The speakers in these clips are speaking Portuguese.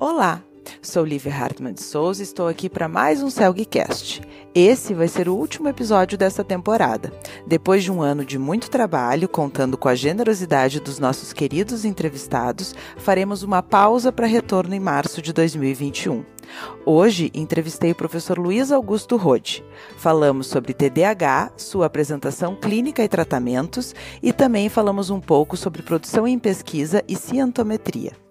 Olá, sou Lívia Hartmann de Souza e estou aqui para mais um Celgcast. Esse vai ser o último episódio dessa temporada. Depois de um ano de muito trabalho, contando com a generosidade dos nossos queridos entrevistados, faremos uma pausa para retorno em março de 2021. Hoje entrevistei o professor Luiz Augusto Rode. Falamos sobre TDAH, sua apresentação clínica e tratamentos, e também falamos um pouco sobre produção em pesquisa e cientometria.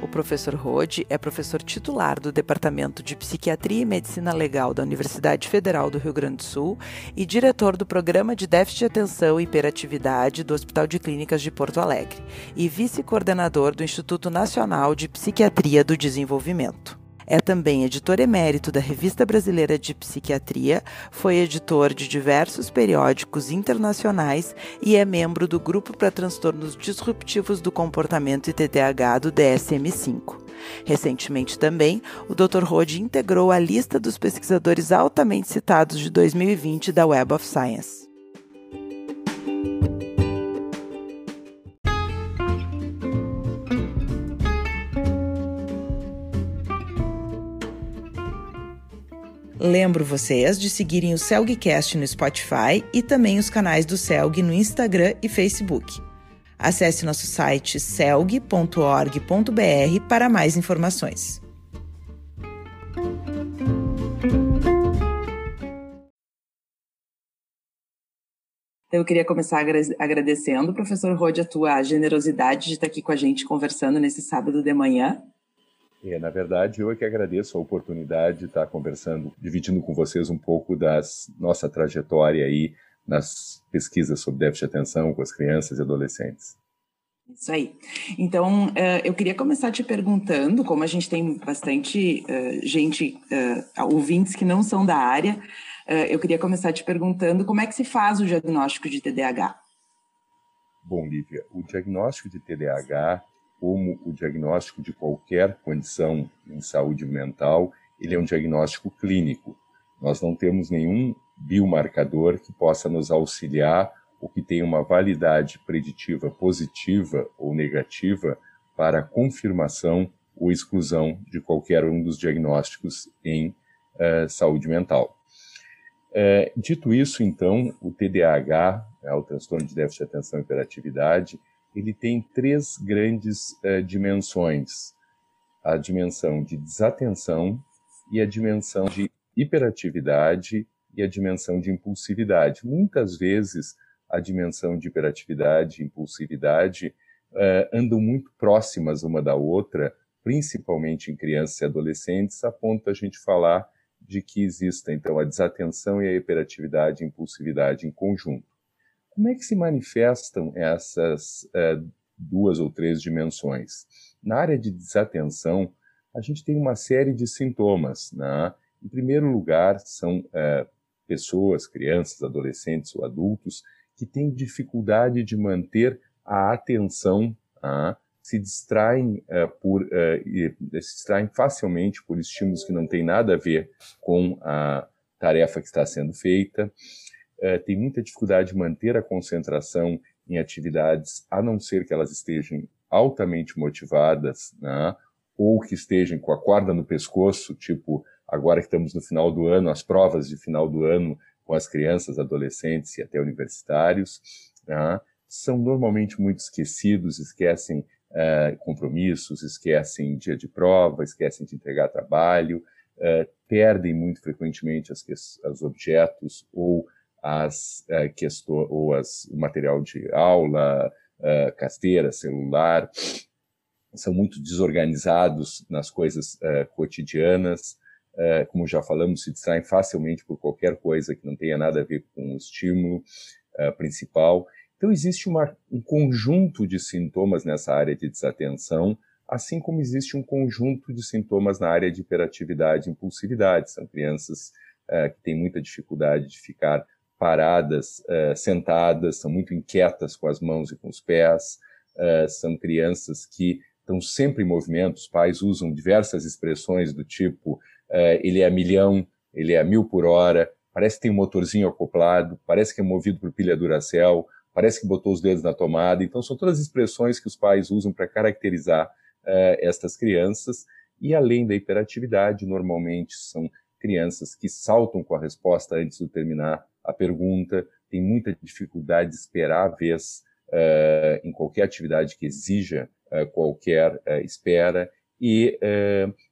O professor Rode é professor titular do Departamento de Psiquiatria e Medicina Legal da Universidade Federal do Rio Grande do Sul e diretor do Programa de Déficit de Atenção e Hiperatividade do Hospital de Clínicas de Porto Alegre e vice-coordenador do Instituto Nacional de Psiquiatria do Desenvolvimento. É também editor emérito da Revista Brasileira de Psiquiatria, foi editor de diversos periódicos internacionais e é membro do Grupo para Transtornos Disruptivos do Comportamento e TDAH do DSM-5. Recentemente também, o Dr. Rode integrou a lista dos pesquisadores altamente citados de 2020 da Web of Science. Lembro vocês de seguirem o Celgcast no Spotify e também os canais do Celg no Instagram e Facebook. Acesse nosso site celg.org.br para mais informações. Eu queria começar agradecendo, professor Rode, a tua generosidade de estar aqui com a gente conversando nesse sábado de manhã. É, na verdade, eu é que agradeço a oportunidade de estar conversando, dividindo com vocês um pouco da nossa trajetória aí nas pesquisas sobre déficit de atenção com as crianças e adolescentes. Isso aí. Então, uh, eu queria começar te perguntando, como a gente tem bastante uh, gente, uh, ouvintes que não são da área, eu queria começar te perguntando como é que se faz o diagnóstico de TDAH? Bom, Lívia, o diagnóstico de TDAH como o diagnóstico de qualquer condição em saúde mental, ele é um diagnóstico clínico. Nós não temos nenhum biomarcador que possa nos auxiliar ou que tenha uma validade preditiva positiva ou negativa para confirmação ou exclusão de qualquer um dos diagnósticos em uh, saúde mental. Uh, dito isso, então, o TDAH, é o transtorno de déficit de atenção e hiperatividade, ele tem três grandes uh, dimensões: a dimensão de desatenção e a dimensão de hiperatividade e a dimensão de impulsividade. Muitas vezes a dimensão de hiperatividade e impulsividade uh, andam muito próximas uma da outra, principalmente em crianças e adolescentes, a ponto da gente falar de que exista então a desatenção e a hiperatividade e impulsividade em conjunto. Como é que se manifestam essas é, duas ou três dimensões? Na área de desatenção, a gente tem uma série de sintomas. Né? Em primeiro lugar, são é, pessoas, crianças, adolescentes ou adultos que têm dificuldade de manter a atenção, tá? se distraem é, por se distraem facilmente por estímulos que não têm nada a ver com a tarefa que está sendo feita uh, tem muita dificuldade de manter a concentração em atividades, a não ser que elas estejam altamente motivadas, né? ou que estejam com a corda no pescoço, tipo agora que estamos no final do ano, as provas de final do ano com as crianças, adolescentes e até universitários, né? são normalmente muito esquecidos, esquecem uh, compromissos, esquecem dia de prova, esquecem de entregar trabalho, uh, perdem muito frequentemente as, os objetos ou as uh, eh, questões ou as, o material de aula, uh, carteira, celular, são muito desorganizados nas coisas uh, cotidianas, uh, como já falamos, se distraem facilmente por qualquer coisa que não tenha nada a ver com o estímulo principal. Então existe uma, um conjunto de sintomas nessa área de desatenção, assim como existe um conjunto de sintomas na área de hiperatividade e impulsividade. São crianças que têm muita dificuldade de ficar paradas, uh, sentadas, são muito inquietas com as mãos e com os pés, uh, são crianças que estão sempre em movimento, os pais usam diversas expressões do tipo uh, ele é a milhão, ele é a mil por hora, parece que tem um motorzinho acoplado, parece que é movido por pilha Duracell, parece que botou os dedos na tomada. Então, são todas expressões que os pais usam para caracterizar estas crianças. E além da hiperatividade, normalmente são crianças que saltam com a resposta antes de terminar a pergunta, tem muita dificuldade de esperar a vez uh, em qualquer atividade que exija uh, qualquer uh, espera e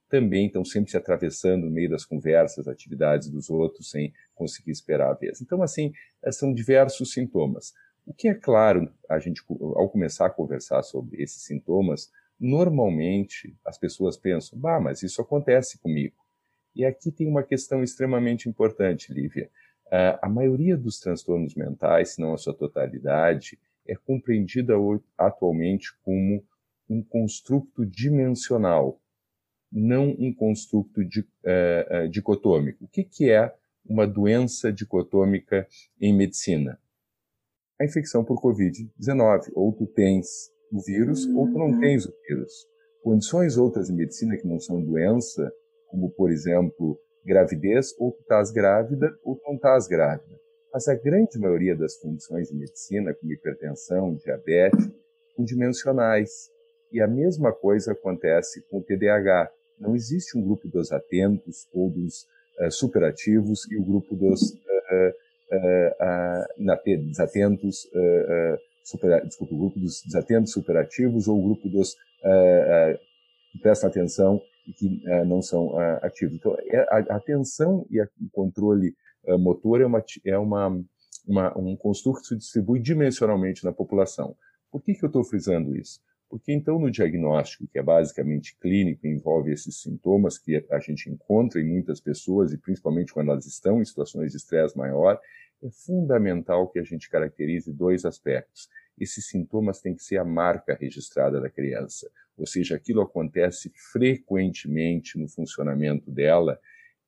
também estão sempre se atravessando no meio das conversas, atividades dos outros, sem conseguir esperar a vez. Então, assim, são diversos sintomas. O que é claro, a gente, ao começar a conversar sobre esses sintomas, normalmente as pessoas pensam, bah, mas isso acontece comigo. E aqui tem uma questão extremamente importante, Lívia. Uh, a maioria dos transtornos mentais, se não a sua totalidade, é compreendida atualmente como um construto dimensional, não um construto uh, uh, dicotômico. O que, que é uma doença dicotômica em medicina? A infecção por Covid-19. Ou tu tens o vírus, ou tu não uhum. tens o vírus. Condições outras em medicina que não são doença, como, por exemplo, gravidez, ou tu estás grávida ou tu não estás grávida. Mas a grande maioria das condições de medicina, como hipertensão, diabetes, são dimensionais. E a mesma coisa acontece com o TDAH. Não existe um grupo dos atentos ou dos uh, superativos e o grupo dos uh, uh, desatentos, super, desculpa, o grupo dos desatentos superativos ou o grupo dos que prestam atenção e que uh, não são uh, ativos. Então, é, a, a atenção e a, o controle uh, motor é, uma, é uma, uma, um construto que se distribui dimensionalmente na população. Por que, que eu estou frisando isso? Porque então no diagnóstico, que é basicamente clínico, envolve esses sintomas que a gente encontra em muitas pessoas e principalmente quando elas estão em situações de estresse maior, é fundamental que a gente caracterize dois aspectos. Esses sintomas têm que ser a marca registrada da criança ou seja, aquilo acontece frequentemente no funcionamento dela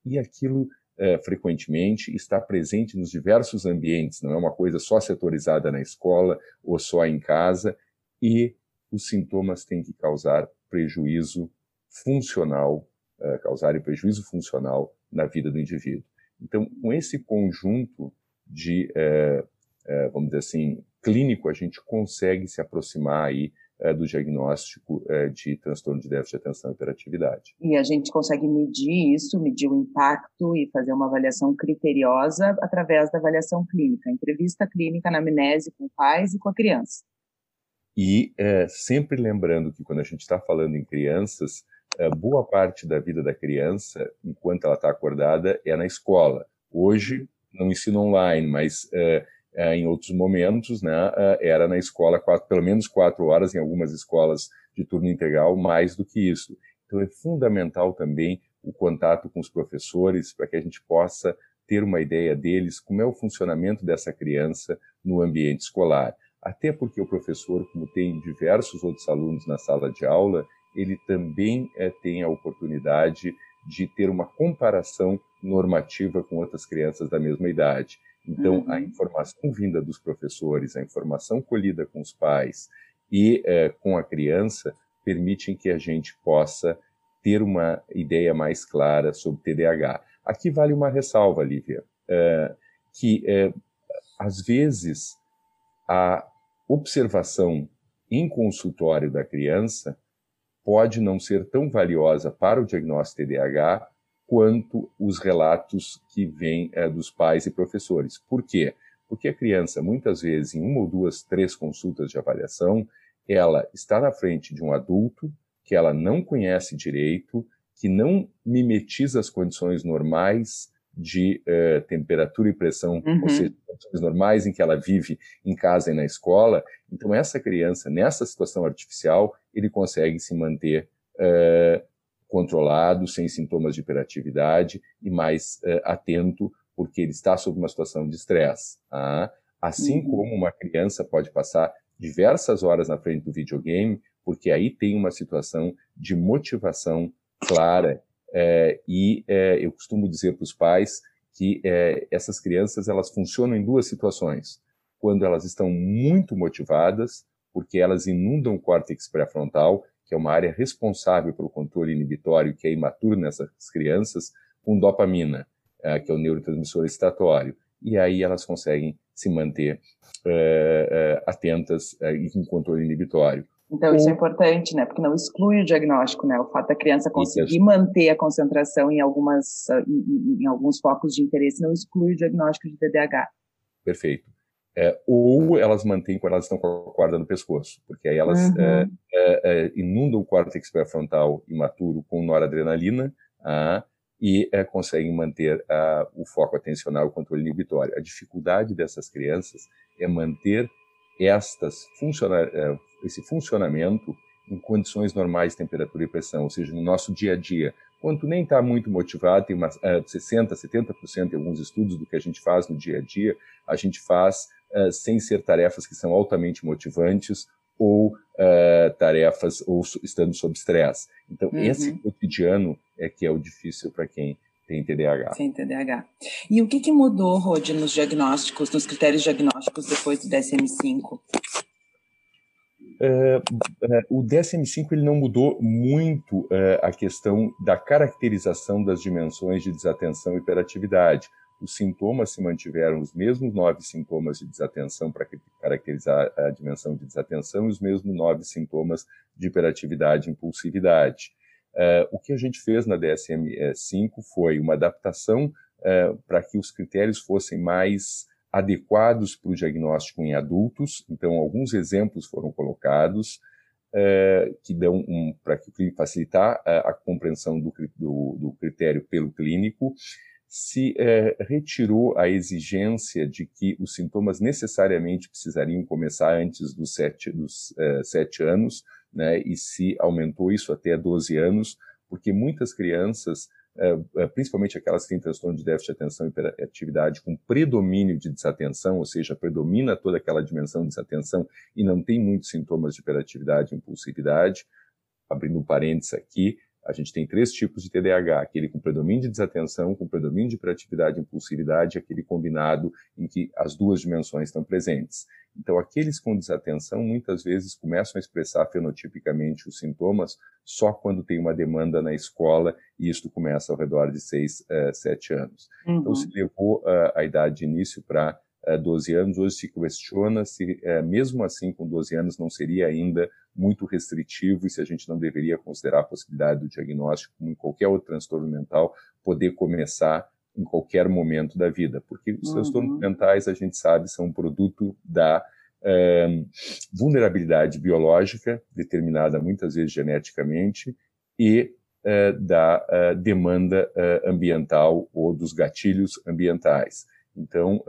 e aquilo é, frequentemente está presente nos diversos ambientes, não é uma coisa só setorizada na escola ou só em casa, e os sintomas têm que causar prejuízo funcional, uh, causarem prejuízo funcional na vida do indivíduo. Então, com esse conjunto de, uh, uh, vamos dizer assim, clínico, a gente consegue se aproximar aí do diagnóstico é, de transtorno de déficit de atenção e hiperatividade. E a gente consegue medir isso, medir o impacto e fazer uma avaliação criteriosa através da avaliação clínica, entrevista clínica na amnese com pais e com a criança. E é, sempre lembrando que quando a gente está falando em crianças, é, boa parte da vida da criança, enquanto ela está acordada, é na escola. Hoje, no ensino online, mas é, é, em outros momentos, né, é, era na escola quatro, pelo menos quatro horas, em algumas escolas de turno integral, mais do que isso. Então é fundamental também o contato com os professores para que a gente possa ter uma ideia deles, como é o funcionamento dessa criança no ambiente escolar. Até porque o professor, como tem diversos outros alunos na sala de aula, ele também é, tem a oportunidade de ter uma comparação normativa com outras crianças da mesma idade. Então, uhum. a informação vinda dos professores, a informação colhida com os pais e é, com a criança permitem que a gente possa ter uma ideia mais clara sobre TDAH. Aqui vale uma ressalva, Lívia, é, que é, às vezes a observação em consultório da criança pode não ser tão valiosa para o diagnóstico TDAH quanto os relatos que vêm é, dos pais e professores. Por quê? Porque a criança, muitas vezes, em uma ou duas, três consultas de avaliação, ela está na frente de um adulto que ela não conhece direito, que não mimetiza as condições normais de uh, temperatura e pressão, uhum. ou seja, condições normais em que ela vive em casa e na escola. Então, essa criança, nessa situação artificial, ele consegue se manter uh, controlado, sem sintomas de hiperatividade e mais uh, atento, porque ele está sob uma situação de estresse. Tá? Assim uhum. como uma criança pode passar diversas horas na frente do videogame, porque aí tem uma situação de motivação clara. É, e é, eu costumo dizer para os pais que é, essas crianças elas funcionam em duas situações. Quando elas estão muito motivadas, porque elas inundam o córtex pré-frontal que é uma área responsável pelo controle inibitório, que é imaturo nessas crianças, com dopamina, eh, que é o neurotransmissor excitatório. E aí elas conseguem se manter uh, atentas e com controle inibitório. Então, isso é importante, né? Porque não exclui o diagnóstico, né? O fato da criança conseguir isso. manter a concentração em, algumas, em, em, alguns focos de interesse não exclui o diagnóstico de TDAH. Perfeito. É, ou elas mantêm quando elas estão com a corda no pescoço, porque aí elas uhum. é, é, é inundam o córtex pré-frontal imaturo com noradrenalina ah, e é, conseguem manter ah, o foco atencional e o controle inibitório. A dificuldade dessas crianças é manter estas funciona esse funcionamento em condições normais de temperatura e pressão, ou seja, no nosso dia a dia. Quando nem está muito motivado, tem uma, 60%, 70% em alguns estudos do que a gente faz no dia a dia, a gente faz uh, sem ser tarefas que são altamente motivantes ou uh, tarefas ou estando sob estresse. Então, uhum. esse cotidiano é que é o difícil para quem tem TDAH. Tem TDAH. E o que, que mudou, Rod, nos diagnósticos, nos critérios diagnósticos depois do DSM-5? Uh, uh, o DSM-5 ele não mudou muito uh, a questão da caracterização das dimensões de desatenção e hiperatividade. Os sintomas se mantiveram os mesmos nove sintomas de desatenção para caracterizar a dimensão de desatenção e os mesmos nove sintomas de hiperatividade e impulsividade. o que a gente fez na DSM-5 foi uma adaptação para que os critérios fossem mais adequados para o diagnóstico em adultos. Então, alguns exemplos foram colocados é, que dão um, para facilitar a, a compreensão do, do, do, critério pelo clínico. Se é, retirou a exigência de que os sintomas necessariamente precisariam começar antes dos sete, dos, é, sete anos, né, e se aumentou isso até 12 anos, porque muitas crianças é, principalmente aquelas que têm transtorno de déficit de atenção e hiperatividade com predomínio de desatenção, ou seja, predomina toda aquela dimensão de desatenção e não tem muitos sintomas de hiperatividade e impulsividade. Abrindo um parênteses aqui, a gente tem três tipos de TDAH, aquele com predomínio de desatenção, com predomínio de hiperatividade e impulsividade, aquele combinado em que as duas dimensões estão presentes. Então, aqueles com desatenção muitas vezes começam a expressar fenotipicamente os sintomas só quando tem uma demanda na escola, e isto começa ao redor de 6, 7 eh, anos. Então, uhum. Então, se levou uh, a idade de início para uh, eh, 12 anos, hoje se questiona se, uh, mesmo assim, com 12 anos, não seria ainda muito restritivo e se a gente não deveria considerar a possibilidade do diagnóstico, como em qualquer outro transtorno mental, poder começar em qualquer momento da vida, porque os uhum. transtornos mentais, a gente sabe, são um produto da é, vulnerabilidade biológica, determinada muitas vezes geneticamente, e é, da é, demanda ambiental ou dos gatilhos ambientais. Então,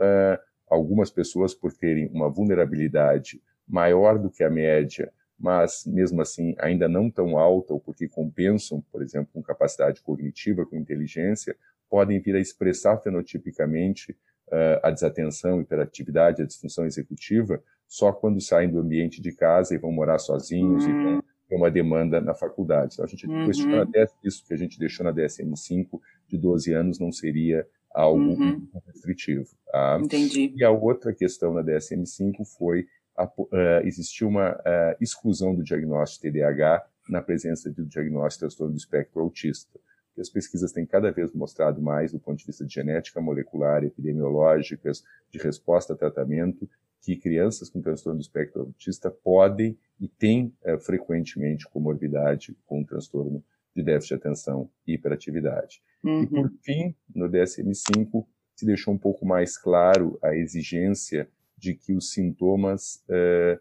algumas pessoas, por terem uma vulnerabilidade maior do que a média, mas mesmo assim ainda não tão alta, ou porque compensam, por exemplo, com capacidade cognitiva, com inteligência, podem vir a expressar fenotipicamente uh, a desatenção, a hiperatividade, a disfunção executiva, só quando saem do ambiente de casa e vão morar sozinhos uhum. e vão ter uma demanda na faculdade. Então, a gente uhum. questiona até isso que a gente deixou na DSM-5 de 12 anos não seria algo uhum. restritivo. Tá? Entendi. E a outra questão na DSM-5 foi a, uh, existiu uma uh, exclusão do diagnóstico TDAH na presença do diagnóstico de transtorno do espectro autista as pesquisas têm cada vez mostrado mais, do ponto de vista de genética molecular, epidemiológicas, de resposta a tratamento, que crianças com transtorno do espectro autista podem e têm é, frequentemente comorbidade com transtorno de déficit de atenção e hiperatividade. Uhum. E por fim, no DSM-5, se deixou um pouco mais claro a exigência de que os sintomas é,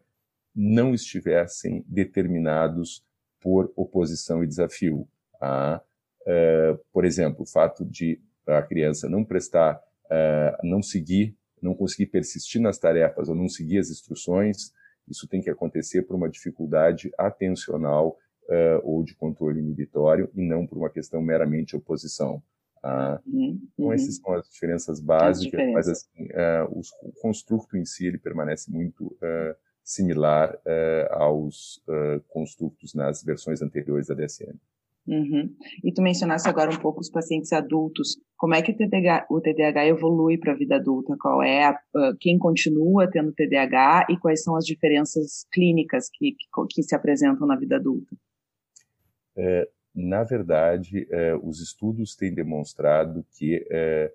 não estivessem determinados por oposição e desafio. Ah, é, por exemplo, o fato de a criança não prestar, é, não seguir, não conseguir persistir nas tarefas ou não seguir as instruções, isso tem que acontecer por uma dificuldade atencional ou de controle inibitório e não por uma questão meramente oposição. Ah, uhum. Então, essas são as diferenças básicas, as mas assim, uh, o construto em si ele permanece muito uh, similar uh, aos construtos nas versões anteriores da DSM. Uhum. E tu mencionaste agora um pouco os pacientes adultos. Como é que o TDAH, o TDAH evolui para a vida adulta? Qual é a, uh, quem continua tendo TDAH e quais são as diferenças clínicas que, que, que se apresentam na vida adulta? É, na verdade, é, os estudos têm demonstrado que é,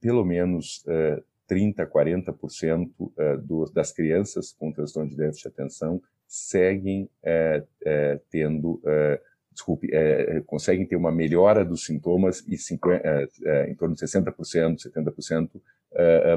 pelo menos 30%, 40% uh, das crianças com transtorno de déficit de atenção seguem uh, uh, tendo, desculpe, conseguem ter uma melhora dos sintomas e 50, em torno de 60%, 70%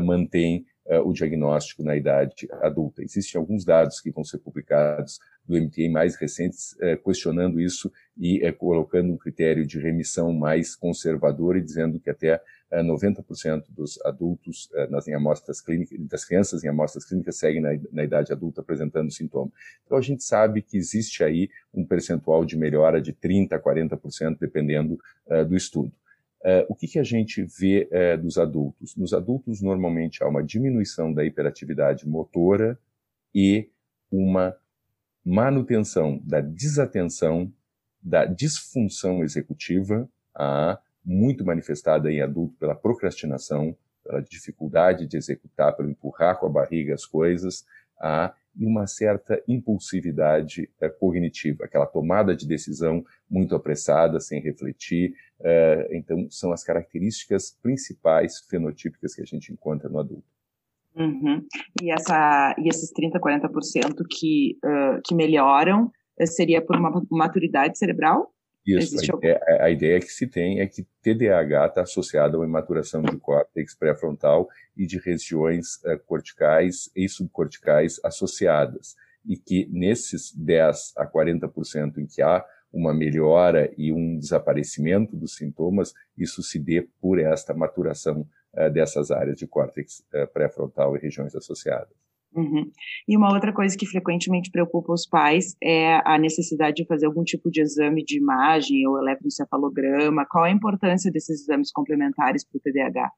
mantém o diagnóstico na idade adulta. Existem alguns dados que vão ser publicados do MTA mais recentes questionando isso e colocando um critério de remissão mais conservador e dizendo que até 90% dos adultos eh, nas em amostras clínicas, das crianças em amostras clínicas seguem na, na, idade adulta apresentando sintoma. Então a gente sabe que existe aí um percentual de melhora de 30% a 40%, dependendo do estudo. Uh, o que, que, a gente vê uh, dos adultos? Nos adultos, normalmente, há uma diminuição da hiperatividade motora e uma manutenção da desatenção, da disfunção executiva, a muito manifestada em adulto pela procrastinação, pela dificuldade de executar, pelo empurrar com a barriga as coisas, a e uma certa impulsividade é, cognitiva, aquela tomada de decisão muito apressada, sem refletir. É, então, são as características principais fenotípicas que a gente encontra no adulto. Uhum. E, essa, e esses 30%, 40% que, uh, que melhoram, seria por uma maturidade cerebral? Isso, a, a, a, ideia que se tem é que TDAH está associado a uma imaturação de córtex pré-frontal e de regiões uh, corticais e subcorticais associadas, e que nesses 10 a 40% em que há uma melhora e um desaparecimento dos sintomas, isso se dê por esta maturação dessas áreas de córtex uh, pré-frontal e regiões associadas. Uhum. E uma outra coisa que frequentemente preocupa os pais é a necessidade de fazer algum tipo de exame de imagem ou eletroencefalograma. Qual a importância desses exames complementares para o TDAH?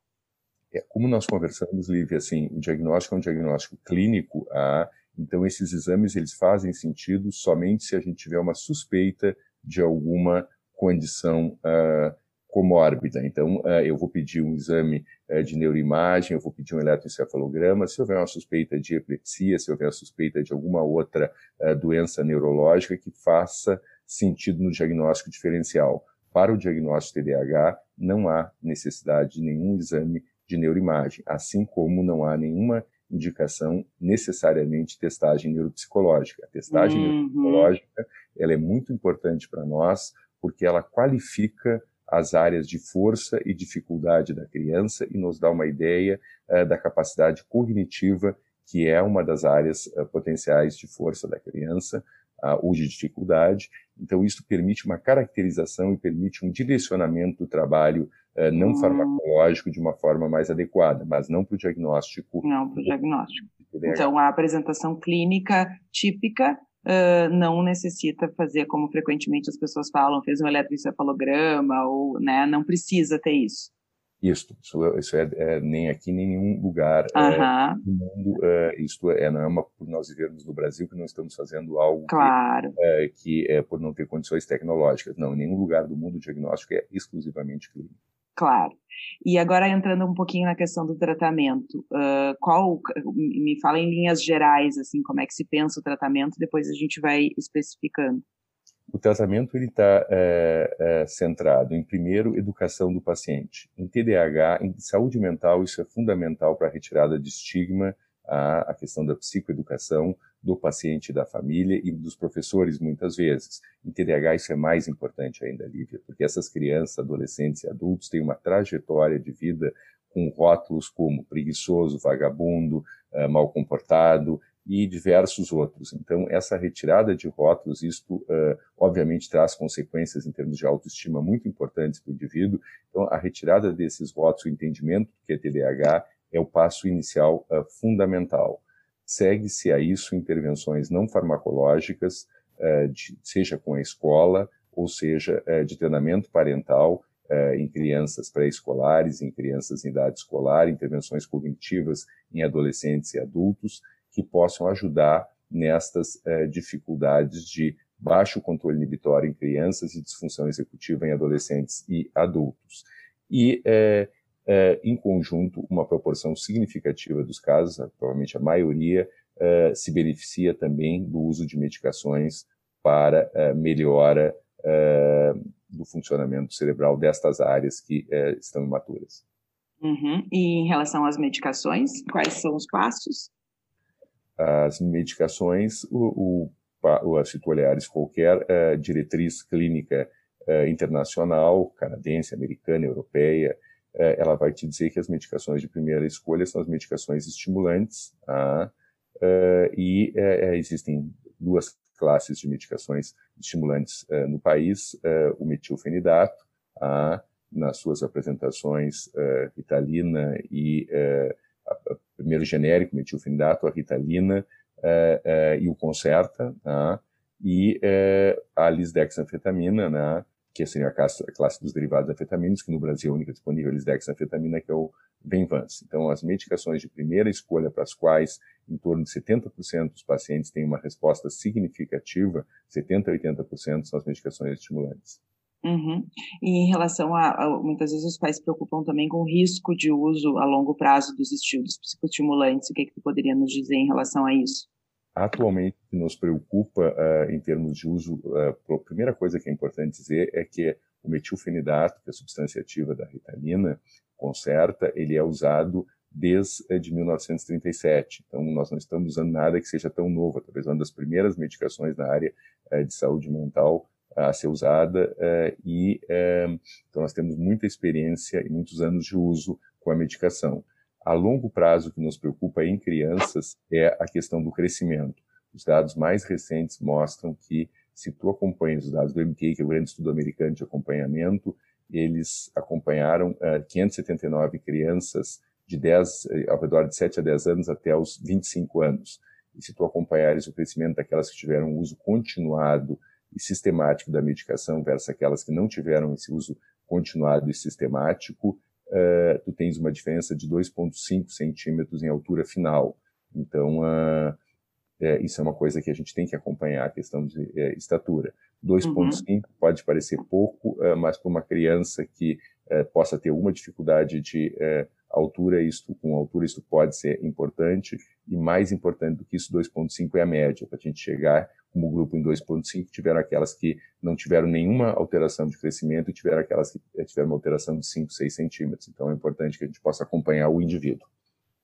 É, como nós conversamos, Lívia, assim, o diagnóstico é um diagnóstico clínico, ah, então esses exames eles fazem sentido somente se a gente tiver uma suspeita de alguma condição ah, comórbida. Então, uh, eu vou pedir um exame uh, de neuroimagem, eu vou pedir um eletroencefalograma. Se houver uma suspeita de epilepsia, se houver uma suspeita de alguma outra uh, doença neurológica que faça sentido no diagnóstico diferencial. Para o diagnóstico TDAH, não há necessidade de nenhum exame de neuroimagem, assim como não há nenhuma indicação necessariamente de testagem neuropsicológica. A testagem uhum. neuropsicológica ela é muito importante para nós porque ela qualifica as áreas de força e dificuldade da criança e nos dá uma ideia uh, da capacidade cognitiva, que é uma das áreas uh, potenciais de força da criança uh, ou de dificuldade. Então, isso permite uma caracterização e permite um direcionamento do trabalho não hum. farmacológico de uma forma mais adequada, mas não para o diagnóstico. Não para o diagnóstico. Então, a apresentação clínica típica uh, não necessita fazer como frequentemente as pessoas falam, fez um eletroencefalograma ou, né, não precisa ter isso. Isso, isso, isso é, é, nem aqui nem em nenhum lugar é, do mundo. É, isto é, não é uma por nós vivermos no Brasil que não estamos fazendo algo claro. que, é, que é por não ter condições tecnológicas. Não, em nenhum lugar do mundo o diagnóstico é exclusivamente clínico. Claro. E agora entrando um pouquinho na questão do tratamento, uh, qual me fala em linhas gerais assim como é que se pensa o tratamento, depois a gente vai especificando. O tratamento ele está é, é, centrado em primeiro educação do paciente. Em TDAH, em saúde mental isso é fundamental para a retirada de estigma, a, a questão da psicoeducação, do paciente, da família e dos professores, muitas vezes. Em TDAH, isso é mais importante ainda, Lívia, porque essas crianças, adolescentes e adultos têm uma trajetória de vida com rótulos como preguiçoso, vagabundo, uh, mal comportado e diversos outros. Então, essa retirada de rótulos, isto uh, obviamente traz consequências em termos de autoestima muito importantes para o indivíduo. Então, a retirada desses rótulos, o entendimento que é TDAH, é o passo inicial uh, fundamental. Segue-se a isso intervenções não farmacológicas, uh, de, seja com a escola, ou seja, uh, de treinamento parental em crianças pré-escolares, em crianças em idade escolar, intervenções cognitivas em adolescentes e adultos, que possam ajudar nestas dificuldades de baixo controle inibitório em crianças e disfunção executiva em adolescentes e adultos. E é, em conjunto, uma proporção significativa dos casos, provavelmente a maioria, é, se beneficia também do uso de medicações para é, melhora do funcionamento cerebral destas áreas que estão imaturas. Uhum. E em relação às medicações, quais são os passos? As medicações, o, o, se tu olhares qualquer diretriz clínica internacional, canadense, americana, europeia, uh, ela vai te dizer que as medicações de primeira escolha são as medicações estimulantes, tá? e existem duas classes de medicações estimulantes no país, o metilfenidato, tá? nas suas apresentações uh, Ritalina e uh, a, a, primeiro genérico metilfenidato, a Ritalina uh, e o Concerta, né? e a lisdexanfetamina, né? Que seria a classe, a classe dos derivados de anfetaminas, que no Brasil é a única disponível lisdexanfetamina, que é o Venvance. Então, as medicações de primeira escolha para as quais em torno de 70% dos pacientes têm uma resposta significativa, 70 a 80% são as medicações estimulantes. Uhum. E em relação a, a, muitas vezes os pais se preocupam também com o risco de uso a longo prazo dos estilos psicoestimulantes. O que, é que tu poderia nos dizer em relação a isso? Atualmente, nos preocupa uh, em termos de uso, uh, a primeira coisa que é importante dizer é que o metilfenidato, que é a substância ativa da ritalina, concerta, ele é usado desde 1937. Então, nós não estamos usando nada que seja tão novo. Talvez uma das primeiras medicações na área uh, de saúde mental a ser usada e então nós temos muita experiência e muitos anos de uso com a medicação. A longo prazo, que nos preocupa em crianças é a questão do crescimento. Os dados mais recentes mostram que, se tu acompanhas os dados do MK, que é o grande estudo americano de acompanhamento, eles acompanharam uh, 579 crianças de 10, ao redor de 7 a 10 anos até os 25 anos. E se tu acompanhares o crescimento daquelas que tiveram uso continuado e sistemático da medicação versus aquelas que não tiveram esse uso continuado e sistemático, uh, tu tens uma diferença de 2,5 centímetros em altura final. Então, uh, é, isso é uma coisa que a gente tem que acompanhar, a questão de é, estatura. 2,5 uhum. pode parecer pouco, uh, mas para uma criança que possa ter alguma dificuldade de altura, isto, com altura, isso pode ser importante, e mais importante do que isso, 2,5 é a média, para a gente chegar como grupo em 2,5, tiveram aquelas que não tiveram nenhuma alteração de crescimento e tiveram aquelas que eh, tiveram uma alteração de 5, 6 centímetros. Então é importante que a gente possa acompanhar o indivíduo.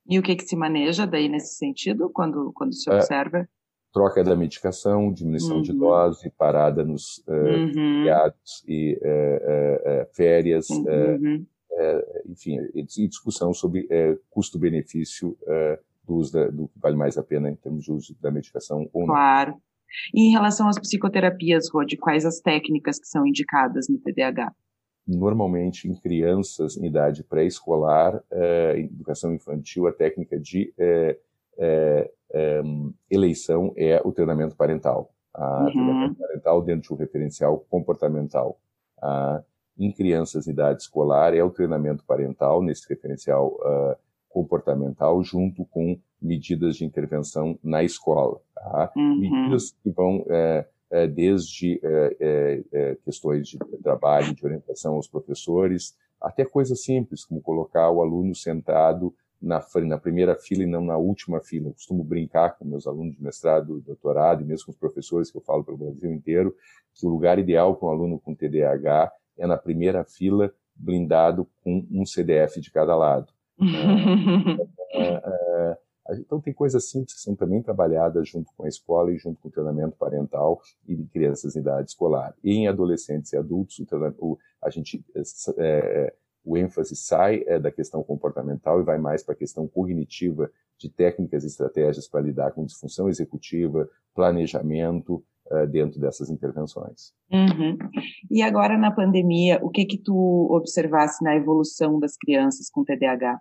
E o que, que se maneja daí nesse sentido, quando, quando se é, observa? É, troca da medicação, diminuição uhum. de dose, parada nos uh, uhum. e uh, uh, férias, uhum. Enfim, e discussão sobre custo-benefício do uso da, do que vale mais a pena em termos de uso da medicação ou não. Claro. E em relação às psicoterapias, Rod, quais as técnicas que são indicadas no TDAH? Normalmente, em crianças em idade pré-escolar, eh, educação infantil, a técnica de eh, eh, eleição é o treinamento parental. A uhum. treinamento parental dentro de um referencial comportamental. Ah, em crianças em idade escolar, é o treinamento parental nesse referencial uh, comportamental junto com medidas de intervenção na escola. Tá? Uhum. Medidas que vão é, é, desde é, é, é, questões de trabalho, de orientação aos professores, até coisas simples, como colocar o aluno sentado na, na primeira fila e não na última fila. Eu costumo brincar com meus alunos de mestrado, doutorado e mesmo com os professores que eu falo pelo Brasil inteiro, que o lugar ideal para um aluno com TDAH é na primeira fila, blindado com um CDF de cada lado. É, é, é, então tem coisas simples que são também trabalhadas junto com a escola e junto com o treinamento parental e de crianças em idade escolar. E em adolescentes e adultos, o, o a gente é, o ênfase sai é, da questão comportamental e vai mais para a questão cognitiva de técnicas e estratégias para lidar com disfunção executiva, planejamento, dentro dessas intervenções. Uhum. E agora na pandemia, o que que tu observasse na evolução das crianças com TDAH?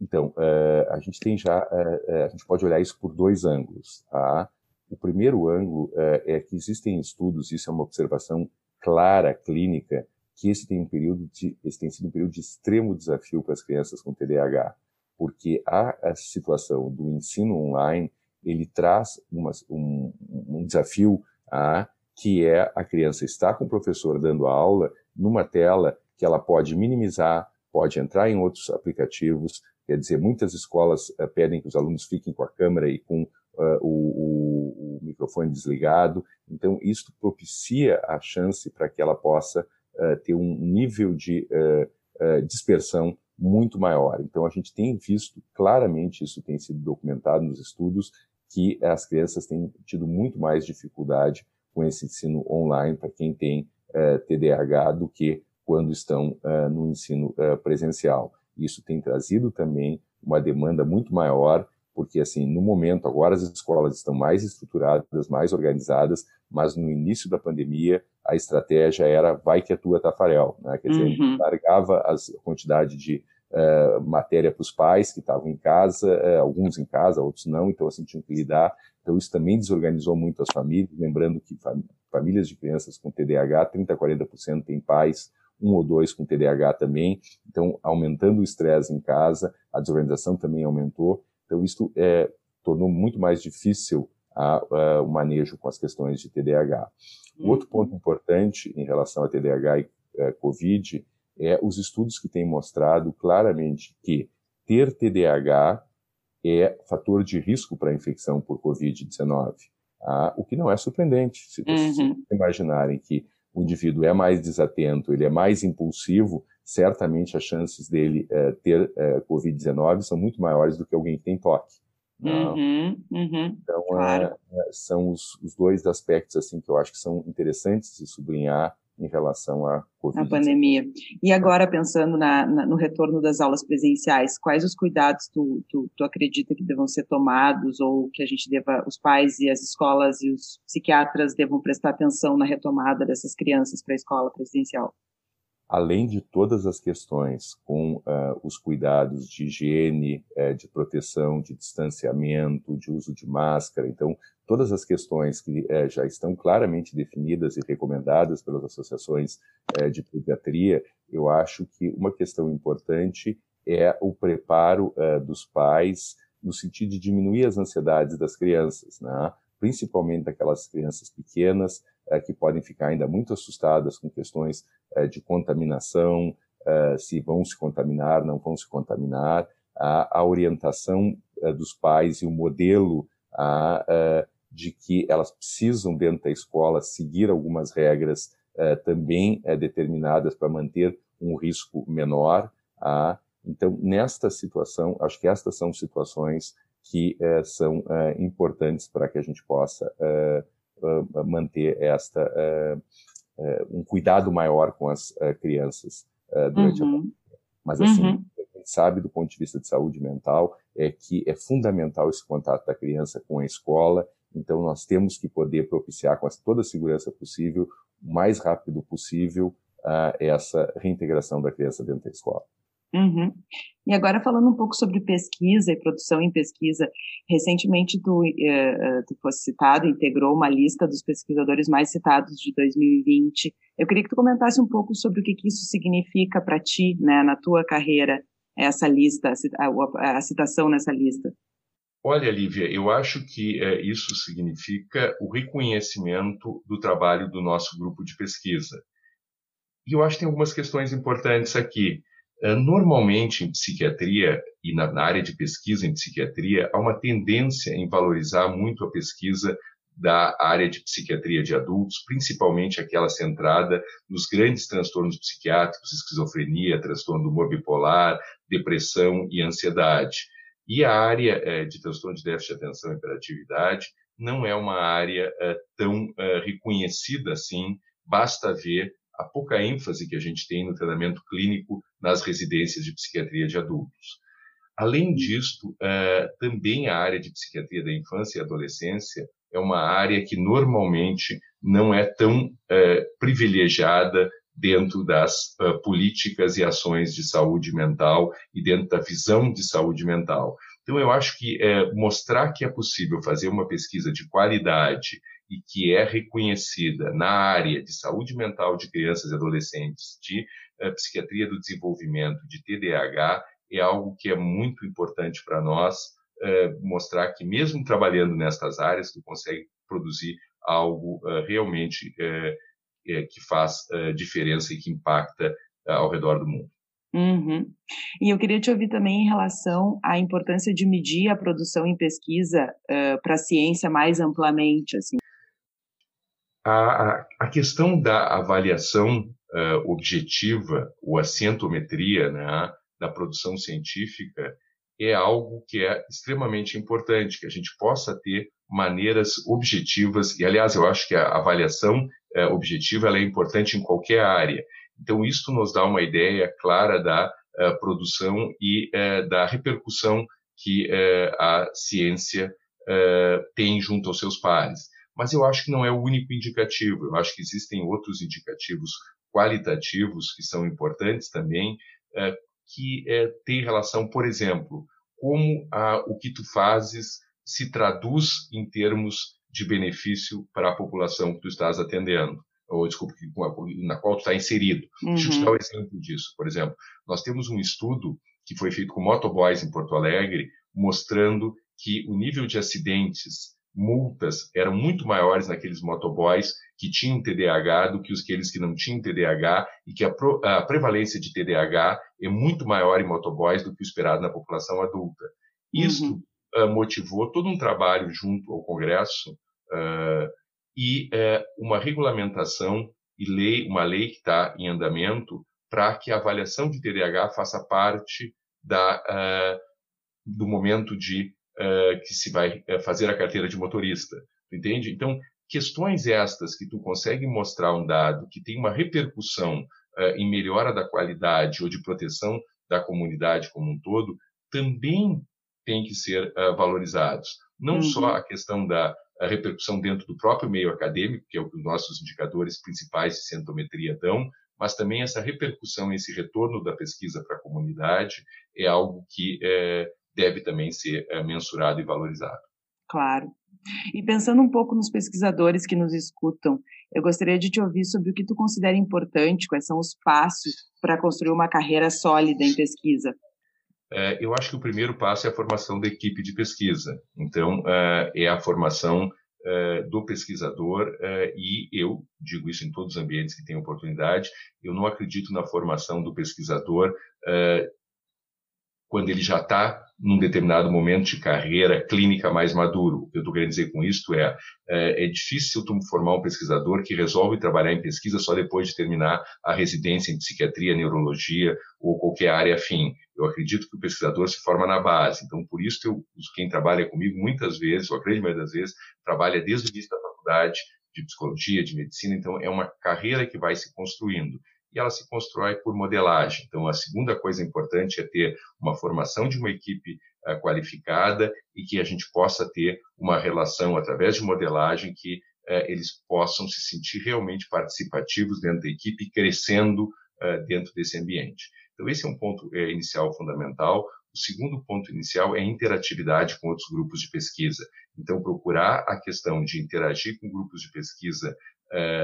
Então, uh, a gente tem já, uh, a gente pode olhar isso por dois ângulos. Tá? O primeiro ângulo é que existem estudos, isso é uma observação clara, clínica, que esse tem um período de, esse tem sido um período de extremo desafio para as crianças com TDAH, porque a, a situação do ensino online ele traz uma, um, um, desafio a, que é a criança estar com o professor dando aula numa tela que ela pode minimizar, pode entrar em outros aplicativos. Quer dizer, muitas escolas uh, pedem que os alunos fiquem com a câmera e com uh, o, o, o, microfone desligado. Então, isso propicia a chance para que ela possa uh, ter um nível de dispersão muito maior. Então, a gente tem visto claramente, isso tem sido documentado nos estudos, que as crianças têm tido muito mais dificuldade com esse ensino online para quem tem uh, TDAH do que quando estão uh, no ensino uh, presencial. Isso tem trazido também uma demanda muito maior, porque assim, no momento agora as escolas estão mais estruturadas, mais organizadas, mas no início da pandemia a estratégia era vai que a tua Tafarel, né? Quer dizer, uhum. largava a quantidade de uh, matéria para os pais que estavam em casa, uh, alguns em casa, outros não, então assim tinham que lidar. Então isso também desorganizou muito as famílias, lembrando que fam famílias de crianças com TDAH, 30 a 40% têm pais um ou dois com TDAH também, então aumentando o estresse em casa, a desorganização também aumentou, então isso é, tornou muito mais difícil a, a, o manejo com as questões de TDAH. Uhum. Outro ponto importante em relação a TDAH e é, COVID é os estudos que têm mostrado claramente que ter TDAH é fator de risco para a infecção por COVID-19. Ah, o que não é surpreendente. Se vocês uhum. imaginarem que o indivíduo é mais desatento, ele é mais impulsivo, certamente as chances dele é, ter é, Covid-19 são muito maiores do que alguém que tem toque. Né? Uhum, uhum, então, claro. é, são os, os, dois aspectos assim que eu acho que são interessantes de sublinhar em relação à Covid. A pandemia. E agora, pensando na, na, no retorno das aulas presenciais, quais os cuidados tu, tu, tu, acredita que devam ser tomados ou que a gente deva, os pais e as escolas e os psiquiatras devam prestar atenção na retomada dessas crianças para a escola presencial? Além de todas as questões com uh, os cuidados de higiene, uh, de proteção, de distanciamento, de uso de máscara, então todas as questões que uh, já estão claramente definidas e recomendadas pelas associações de pediatria, eu acho que uma questão importante é o preparo dos pais no sentido de diminuir as ansiedades das crianças, né? principalmente daquelas crianças pequenas que podem ficar ainda muito assustadas com questões é, de contaminação, é, se vão se contaminar, não vão se contaminar, a, orientação dos pais e o modelo de que elas precisam dentro da escola seguir algumas regras também determinadas para manter um risco menor. Então, nesta situação, acho que estas são situações que são importantes para que a gente possa manter esta um cuidado maior com as crianças durante uhum. a pandemia. Mas assim, uhum. a gente sabe do ponto de vista de saúde mental é que é fundamental esse contato da criança com a escola. Então nós temos que poder propiciar com toda a segurança possível, o mais rápido possível, essa reintegração da criança dentro da escola. Uhum. E agora falando um pouco sobre pesquisa e produção em pesquisa, recentemente tu, uh, tu fosse citado, integrou uma lista dos pesquisadores mais citados de 2020. Eu queria que tu comentasse um pouco sobre o que, que isso significa para ti, né, na tua carreira, essa lista, a, a, citação nessa lista. Olha, Lívia, eu acho que é, isso significa o reconhecimento do trabalho do nosso grupo de pesquisa. E eu acho que tem algumas questões importantes aqui. Eh, normalmente, em psiquiatria e na área de pesquisa em psiquiatria, há uma tendência em valorizar muito a pesquisa da área de psiquiatria de adultos, principalmente aquela centrada nos grandes transtornos psiquiátricos, esquizofrenia, transtorno do humor bipolar, depressão e ansiedade. E a área eh, de transtorno de déficit de atenção e hiperatividade não é uma área eh, tão reconhecida assim, basta ver a pouca ênfase que a gente tem no treinamento clínico nas residências de psiquiatria de adultos. Além disto, uh, também a área de psiquiatria da infância e adolescência é uma área que normalmente não é tão uh, privilegiada dentro das uh, políticas e ações de saúde mental e dentro da visão de saúde mental. Então, eu acho que mostrar que é possível fazer uma pesquisa de qualidade e que é reconhecida na área de saúde mental de crianças e adolescentes, de uh, psiquiatria do desenvolvimento, de TDAH, é algo que é muito importante para nós uh, mostrar que mesmo trabalhando nestas áreas, tu consegue produzir algo uh, realmente que faz diferença e que impacta ao redor do mundo. Uhum. E eu queria te ouvir também em relação à importância de medir a produção em pesquisa uh, para a ciência mais amplamente, assim. A, a questão da avaliação uh, objetiva, ou a cientometria, né, da produção científica é algo que é extremamente importante, que a gente possa ter maneiras objetivas, e aliás, eu acho que a avaliação é, objetiva é importante em qualquer área. Então, isso nos dá uma ideia clara da é, produção e da repercussão que a ciência tem junto aos seus pares. Mas eu acho que não é o único indicativo, eu acho que existem outros indicativos qualitativos que são importantes também, é, que é, tem relação, por exemplo, como a, o que tu fazes se traduz em termos de benefício para a população que tu estás atendendo, ou desculpa, na qual tu está inserido. Uhum. Deixa eu te uhum. dar um exemplo disso. Por exemplo, nós temos um estudo que foi feito com motoboys em Porto Alegre, mostrando que o nível de acidentes multas eram muito maiores naqueles motoboys que tinham TDAH do que os aqueles que não tinham TDAH e que a, pro, a, prevalência de TDAH é muito maior em motoboys do que o esperado na população adulta. Isso uhum. uh, motivou todo um trabalho junto ao Congresso uh, e uh, uma regulamentação e lei, uma lei que está em andamento para que a avaliação de TDAH faça parte da, do momento de uh, que se vai uh, fazer a carteira de motorista. Entende? Então, questões estas que tu consegue mostrar um dado que tem uma repercussão uh, em melhora da qualidade ou de proteção da comunidade como um todo, também tem que ser valorizados. Não uhum. só a questão da a repercussão dentro do próprio meio acadêmico, que é o que os nossos indicadores principais de centometria dão, mas também essa repercussão, esse retorno da pesquisa para a comunidade é algo que é, deve também ser é, mensurado e valorizado. Claro. E pensando um pouco nos pesquisadores que nos escutam, eu gostaria de te ouvir sobre o que tu considera importante, quais são os passos para construir uma carreira sólida em pesquisa. É, eu acho que o primeiro passo é a formação da equipe de pesquisa. Então, é, é a formação é, do pesquisador, é, e eu digo isso em todos os ambientes que tenho oportunidade, eu não acredito na formação do pesquisador quando ele já está num determinado momento de carreira clínica mais maduro. O que eu estou querendo dizer com isso é, é, é difícil tu formar um pesquisador que resolve trabalhar em pesquisa só depois de terminar a residência em psiquiatria, neurologia ou qualquer área afim. Eu acredito que o pesquisador se forma na base. Então, por isso, eu, quem trabalha comigo, muitas vezes, ou a grande maioria das vezes, trabalha desde o início da faculdade de psicologia, de medicina. Então, é uma carreira que vai se construindo e ela se constrói por modelagem. Então, a segunda coisa importante é ter uma formação de uma equipe uh, qualificada e que a gente possa ter uma relação através de modelagem que uh, eles possam se sentir realmente participativos dentro da equipe, crescendo uh, dentro desse ambiente. Então, esse é um ponto inicial fundamental. O segundo ponto inicial é interatividade com outros grupos de pesquisa. Então, procurar a questão de interagir com grupos de pesquisa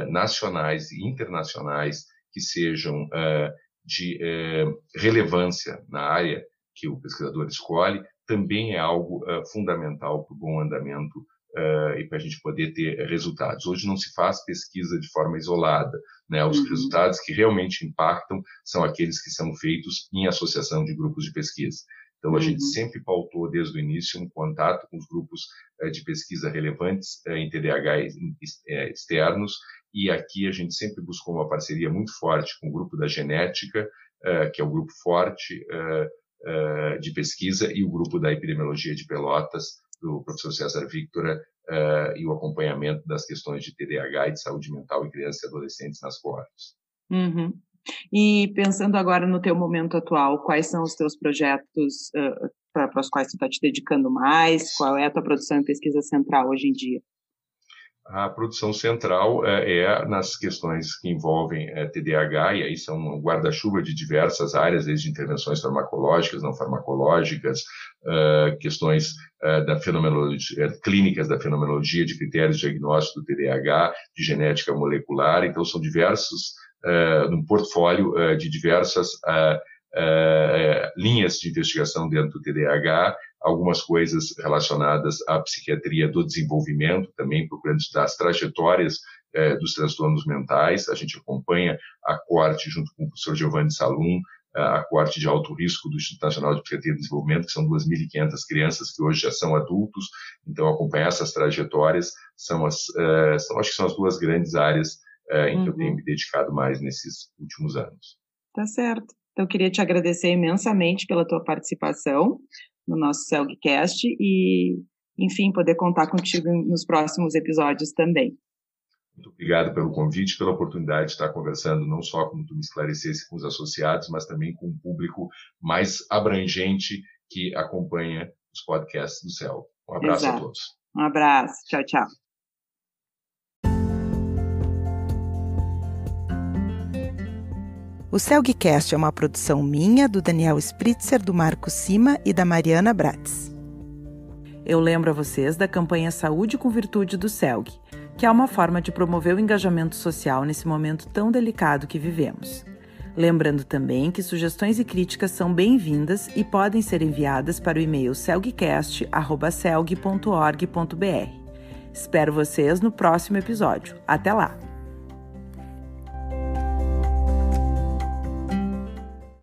nacionais e internacionais, que sejam uh, de uh, relevância na área que o pesquisador escolhe, também é algo uh, fundamental para o bom andamento e para a gente poder ter resultados. Hoje não se faz pesquisa de forma isolada, né? Os uhum. resultados que realmente impactam são aqueles que são feitos em associação de grupos de pesquisa. Então, a uhum. gente sempre pautou desde o início um contato com os grupos de pesquisa relevantes em TDAH externos e aqui a gente sempre buscou uma parceria muito forte com o grupo da genética, uh, que é o grupo forte uh, uh, de pesquisa, e o grupo da epidemiologia de Pelotas, do professor César Victora, e o acompanhamento das questões de TDAH e de saúde mental em crianças e adolescentes nas coortes. Uhum. E pensando agora no teu momento atual, quais são os teus projetos para os quais tu está te dedicando mais? Qual é a tua produção em pesquisa central hoje em dia? A produção central é, é, nas questões que envolvem é, TDAH, e aí são um guarda-chuva de diversas áreas, desde intervenções farmacológicas, não farmacológicas, uh, questões uh, da fenomenologia, clínicas da fenomenologia, de critérios de diagnóstico do TDAH, de genética molecular, então são diversos, uh, um portfólio de diversas linhas de investigação dentro do TDAH, algumas coisas relacionadas à psiquiatria do desenvolvimento, também procurando estudar as trajetórias eh, dos transtornos mentais. A gente acompanha a corte, junto com o professor Giovanni Salum, a corte de alto risco do Instituto Nacional de Psiquiatria e Desenvolvimento, que são 2.500 crianças que hoje já são adultos. Então, acompanhar essas trajetórias são, as, uh, são acho que são as duas grandes áreas uh, em uhum. que eu tenho uhum. me dedicado mais nesses últimos anos. Tá certo. Então, eu queria te agradecer imensamente pela tua participação no nosso Celgcast e, enfim, poder contar contigo nos próximos episódios também. Muito obrigado pelo convite, pela oportunidade de estar conversando não só como tu me esclarecesse com os associados, mas também com um público mais abrangente que acompanha os podcasts do CEL. Um abraço Exato. a todos. Um abraço. Tchau, tchau. O Celgcast é uma produção minha, do Daniel Spritzer, do Marco Sima e da Mariana Bratz. Eu lembro a vocês da campanha Saúde com Virtude do Celg que é uma forma de promover o engajamento social nesse momento tão delicado que vivemos. Lembrando também que sugestões e críticas são bem-vindas e podem ser enviadas para o e-mail celgcast.celg.org.br. Espero vocês no próximo episódio. Até lá!